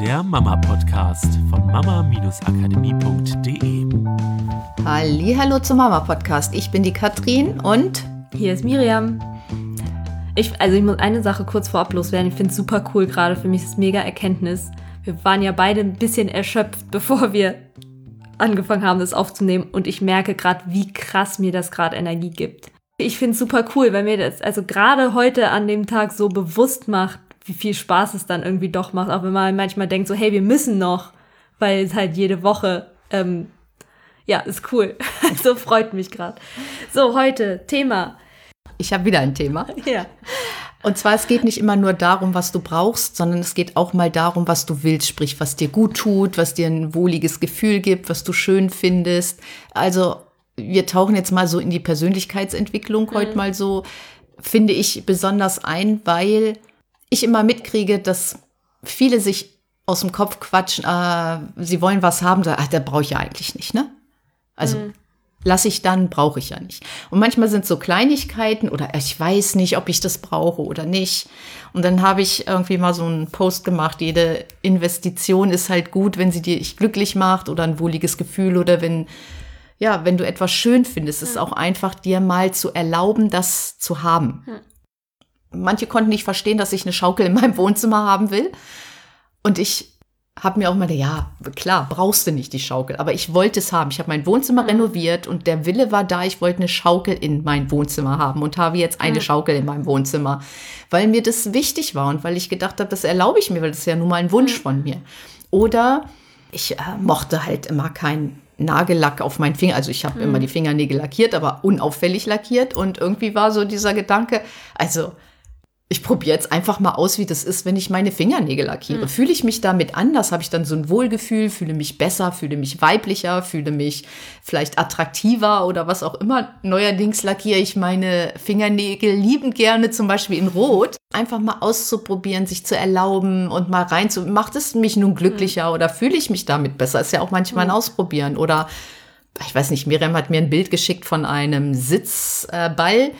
der Mama-Podcast von mama-akademie.de. Hallo zum Mama-Podcast. Ich bin die Katrin und hier ist Miriam. Ich, also ich muss eine Sache kurz vorab loswerden. Ich finde es super cool gerade. Für mich ist es mega Erkenntnis. Wir waren ja beide ein bisschen erschöpft, bevor wir angefangen haben, das aufzunehmen. Und ich merke gerade, wie krass mir das gerade Energie gibt. Ich finde es super cool, weil mir das also gerade heute an dem Tag so bewusst macht, wie viel Spaß es dann irgendwie doch macht, auch wenn man manchmal denkt, so, hey, wir müssen noch, weil es halt jede Woche, ähm, ja, ist cool. so freut mich gerade. So, heute Thema. Ich habe wieder ein Thema. Ja. Und zwar, es geht nicht immer nur darum, was du brauchst, sondern es geht auch mal darum, was du willst, sprich, was dir gut tut, was dir ein wohliges Gefühl gibt, was du schön findest. Also, wir tauchen jetzt mal so in die Persönlichkeitsentwicklung mhm. heute mal so, finde ich, besonders ein, weil ich immer mitkriege, dass viele sich aus dem Kopf quatschen, äh, sie wollen was haben, sagen, ach, der brauche ich ja eigentlich nicht, ne? Also mhm. lasse ich dann, brauche ich ja nicht. Und manchmal sind so Kleinigkeiten oder ich weiß nicht, ob ich das brauche oder nicht. Und dann habe ich irgendwie mal so einen Post gemacht, jede Investition ist halt gut, wenn sie dir glücklich macht oder ein wohliges Gefühl oder wenn ja, wenn du etwas schön findest, ist es auch einfach dir mal zu erlauben, das zu haben. Mhm. Manche konnten nicht verstehen, dass ich eine Schaukel in meinem Wohnzimmer haben will. Und ich habe mir auch mal, ja, klar, brauchst du nicht die Schaukel, aber ich wollte es haben. Ich habe mein Wohnzimmer mhm. renoviert und der Wille war da, ich wollte eine Schaukel in mein Wohnzimmer haben und habe jetzt eine mhm. Schaukel in meinem Wohnzimmer, weil mir das wichtig war und weil ich gedacht habe, das erlaube ich mir, weil das ist ja nun mal ein Wunsch mhm. von mir. Oder ich äh, mochte halt immer keinen Nagellack auf meinen Finger. Also ich habe immer mhm. die Fingernägel lackiert, aber unauffällig lackiert und irgendwie war so dieser Gedanke, also ich probiere jetzt einfach mal aus, wie das ist, wenn ich meine Fingernägel lackiere. Mhm. Fühle ich mich damit anders? Habe ich dann so ein Wohlgefühl? Fühle mich besser? Fühle mich weiblicher? Fühle mich vielleicht attraktiver oder was auch immer? Neuerdings lackiere ich meine Fingernägel liebend gerne, zum Beispiel in Rot. Einfach mal auszuprobieren, sich zu erlauben und mal rein zu. Macht es mich nun glücklicher mhm. oder fühle ich mich damit besser? Ist ja auch manchmal ein Ausprobieren. Oder ich weiß nicht, Miriam hat mir ein Bild geschickt von einem Sitzball. Äh,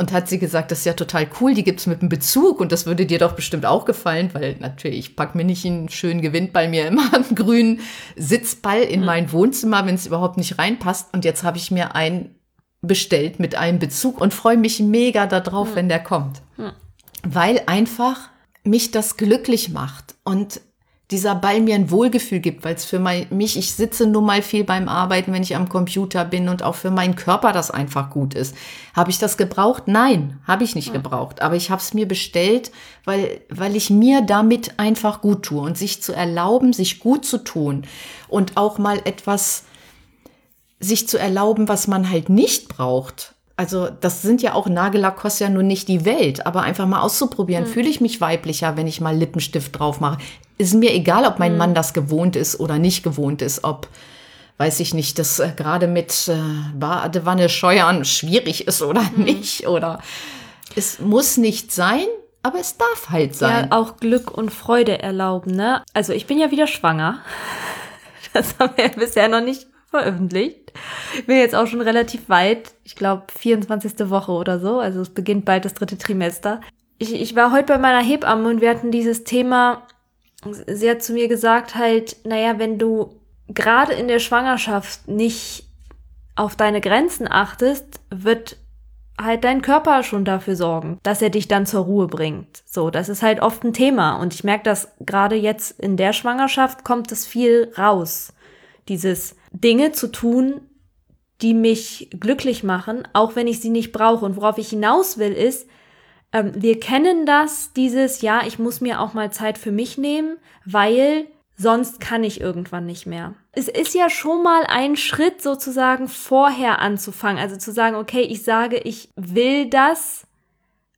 und hat sie gesagt, das ist ja total cool, die gibt es mit einem Bezug und das würde dir doch bestimmt auch gefallen, weil natürlich, ich packe mir nicht einen schönen Gewinn bei mir immer einen grünen Sitzball in mein Wohnzimmer, wenn es überhaupt nicht reinpasst. Und jetzt habe ich mir einen bestellt mit einem Bezug und freue mich mega darauf, wenn der kommt. Weil einfach mich das glücklich macht. Und dieser Ball mir ein Wohlgefühl gibt, weil es für mein, mich, ich sitze nun mal viel beim Arbeiten, wenn ich am Computer bin und auch für meinen Körper das einfach gut ist. Habe ich das gebraucht? Nein, habe ich nicht gebraucht. Aber ich habe es mir bestellt, weil, weil ich mir damit einfach gut tue und sich zu erlauben, sich gut zu tun und auch mal etwas sich zu erlauben, was man halt nicht braucht also das sind ja auch Nagellack kostet ja nun nicht die Welt, aber einfach mal auszuprobieren, mhm. fühle ich mich weiblicher, wenn ich mal Lippenstift drauf mache. Ist mir egal, ob mein mhm. Mann das gewohnt ist oder nicht gewohnt ist, ob weiß ich nicht, das äh, gerade mit äh, Badewanne scheuern schwierig ist oder mhm. nicht oder es muss nicht sein, aber es darf halt sein. Ja, auch Glück und Freude erlauben, ne? Also ich bin ja wieder schwanger. Das haben wir ja bisher noch nicht veröffentlicht. Ich bin jetzt auch schon relativ weit. Ich glaube, 24. Woche oder so. Also es beginnt bald das dritte Trimester. Ich, ich war heute bei meiner Hebamme und wir hatten dieses Thema. Sie hat zu mir gesagt halt, naja, wenn du gerade in der Schwangerschaft nicht auf deine Grenzen achtest, wird halt dein Körper schon dafür sorgen, dass er dich dann zur Ruhe bringt. So, das ist halt oft ein Thema und ich merke, dass gerade jetzt in der Schwangerschaft kommt es viel raus. Dieses Dinge zu tun, die mich glücklich machen, auch wenn ich sie nicht brauche. Und worauf ich hinaus will, ist, ähm, wir kennen das, dieses, ja, ich muss mir auch mal Zeit für mich nehmen, weil sonst kann ich irgendwann nicht mehr. Es ist ja schon mal ein Schritt sozusagen vorher anzufangen, also zu sagen, okay, ich sage, ich will das,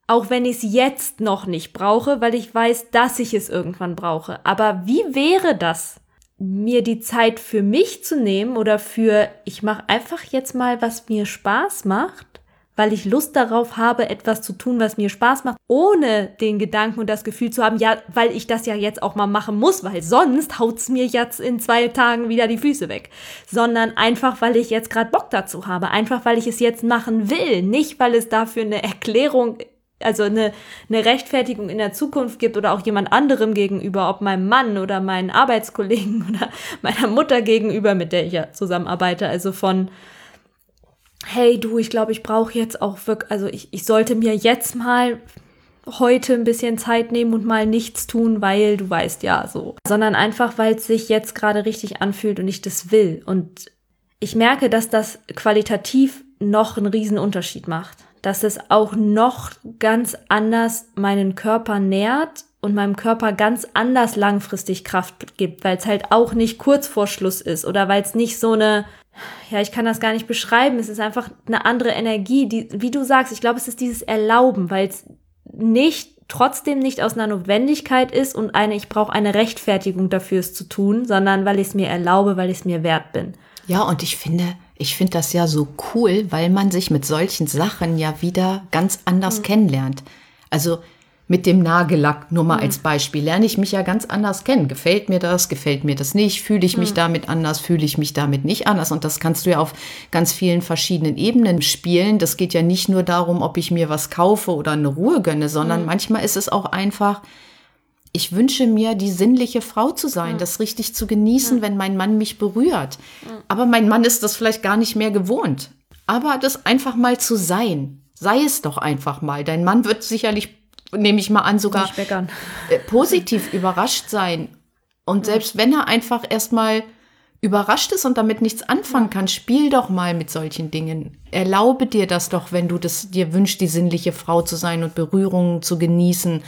auch wenn ich es jetzt noch nicht brauche, weil ich weiß, dass ich es irgendwann brauche. Aber wie wäre das, mir die Zeit für mich zu nehmen oder für, ich mache einfach jetzt mal, was mir Spaß macht, weil ich Lust darauf habe, etwas zu tun, was mir Spaß macht, ohne den Gedanken und das Gefühl zu haben, ja, weil ich das ja jetzt auch mal machen muss, weil sonst haut's mir jetzt in zwei Tagen wieder die Füße weg, sondern einfach, weil ich jetzt gerade Bock dazu habe, einfach, weil ich es jetzt machen will, nicht, weil es dafür eine Erklärung also eine, eine Rechtfertigung in der Zukunft gibt oder auch jemand anderem gegenüber, ob meinem Mann oder meinen Arbeitskollegen oder meiner Mutter gegenüber, mit der ich ja zusammenarbeite, also von hey du, ich glaube, ich brauche jetzt auch wirklich, also ich, ich sollte mir jetzt mal heute ein bisschen Zeit nehmen und mal nichts tun, weil du weißt ja so, sondern einfach, weil es sich jetzt gerade richtig anfühlt und ich das will. Und ich merke, dass das qualitativ noch einen riesen Unterschied macht, dass es auch noch ganz anders meinen Körper nährt und meinem Körper ganz anders langfristig Kraft gibt, weil es halt auch nicht kurz vor Schluss ist oder weil es nicht so eine ja, ich kann das gar nicht beschreiben. Es ist einfach eine andere Energie, die, wie du sagst, ich glaube, es ist dieses Erlauben, weil es nicht, trotzdem nicht aus einer Notwendigkeit ist und eine, ich brauche eine Rechtfertigung dafür, es zu tun, sondern weil ich es mir erlaube, weil ich es mir wert bin. Ja, und ich finde, ich finde das ja so cool, weil man sich mit solchen Sachen ja wieder ganz anders mhm. kennenlernt. Also mit dem Nagellack, nur mal mhm. als Beispiel, lerne ich mich ja ganz anders kennen. Gefällt mir das, gefällt mir das nicht, fühle ich mich mhm. damit anders, fühle ich mich damit nicht anders. Und das kannst du ja auf ganz vielen verschiedenen Ebenen spielen. Das geht ja nicht nur darum, ob ich mir was kaufe oder eine Ruhe gönne, sondern mhm. manchmal ist es auch einfach, ich wünsche mir, die sinnliche Frau zu sein, das richtig zu genießen, wenn mein Mann mich berührt. Aber mein Mann ist das vielleicht gar nicht mehr gewohnt. Aber das einfach mal zu sein, sei es doch einfach mal. Dein Mann wird sicherlich nehme ich mal an, sogar äh, positiv überrascht sein. Und selbst wenn er einfach erstmal überrascht ist und damit nichts anfangen kann, spiel doch mal mit solchen Dingen. Erlaube dir das doch, wenn du das dir wünschst, die sinnliche Frau zu sein und Berührungen zu genießen,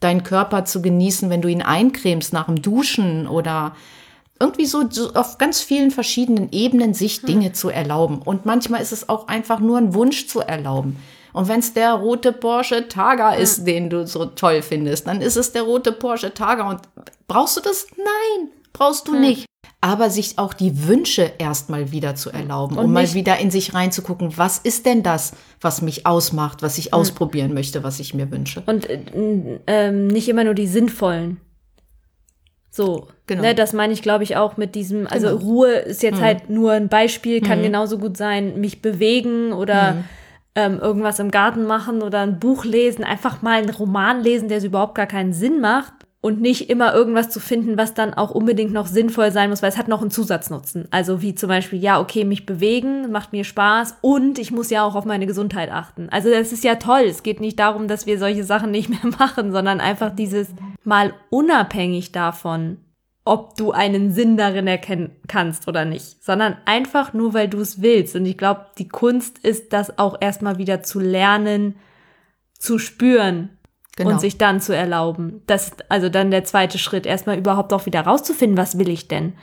deinen Körper zu genießen, wenn du ihn eincremst nach dem Duschen oder irgendwie so, so auf ganz vielen verschiedenen Ebenen sich Dinge hm. zu erlauben. Und manchmal ist es auch einfach nur ein Wunsch zu erlauben. Und wenn es der rote Porsche Targa ist, hm. den du so toll findest, dann ist es der rote Porsche Targa. Und brauchst du das? Nein, brauchst du hm. nicht. Aber sich auch die Wünsche erstmal wieder zu erlauben, und um mal wieder in sich reinzugucken, was ist denn das, was mich ausmacht, was ich hm. ausprobieren möchte, was ich mir wünsche. Und äh, äh, nicht immer nur die sinnvollen. So, genau. Ne, das meine ich, glaube ich, auch mit diesem, also genau. Ruhe ist jetzt mhm. halt nur ein Beispiel, kann mhm. genauso gut sein, mich bewegen oder mhm ähm, irgendwas im Garten machen oder ein Buch lesen, einfach mal einen Roman lesen, der so überhaupt gar keinen Sinn macht und nicht immer irgendwas zu finden, was dann auch unbedingt noch sinnvoll sein muss, weil es hat noch einen Zusatznutzen. Also wie zum Beispiel, ja, okay, mich bewegen, macht mir Spaß und ich muss ja auch auf meine Gesundheit achten. Also das ist ja toll. Es geht nicht darum, dass wir solche Sachen nicht mehr machen, sondern einfach dieses mal unabhängig davon, ob du einen Sinn darin erkennen kannst oder nicht, sondern einfach nur, weil du es willst. Und ich glaube, die Kunst ist, das auch erstmal wieder zu lernen, zu spüren genau. und sich dann zu erlauben. Das ist also dann der zweite Schritt, erstmal überhaupt auch wieder rauszufinden, was will ich denn?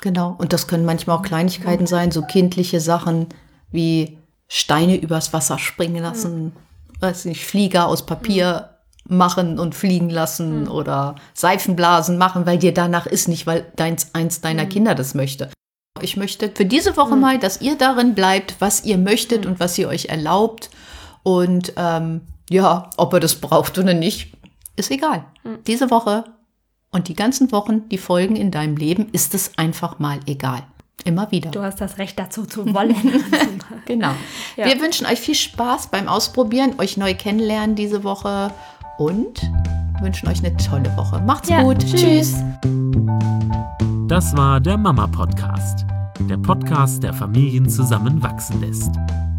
Genau. Und das können manchmal auch Kleinigkeiten sein, so kindliche Sachen wie Steine übers Wasser springen lassen, mhm. weiß nicht, Flieger aus Papier machen und fliegen lassen mhm. oder Seifenblasen machen, weil dir danach ist, nicht weil deins, eins deiner mhm. Kinder das möchte. Ich möchte für diese Woche mhm. mal, dass ihr darin bleibt, was ihr möchtet hm. und was ihr euch erlaubt. Und ähm, ja, ob ihr das braucht oder nicht, ist egal. Hm. Diese Woche und die ganzen Wochen, die folgen in deinem Leben, ist es einfach mal egal. Immer wieder. Du hast das Recht dazu zu wollen. genau. Ja. Wir wünschen euch viel Spaß beim Ausprobieren, euch neu kennenlernen diese Woche und wünschen euch eine tolle Woche. Macht's ja, gut. Tschüss. Das war der Mama Podcast. Der Podcast, der Familien zusammenwachsen lässt.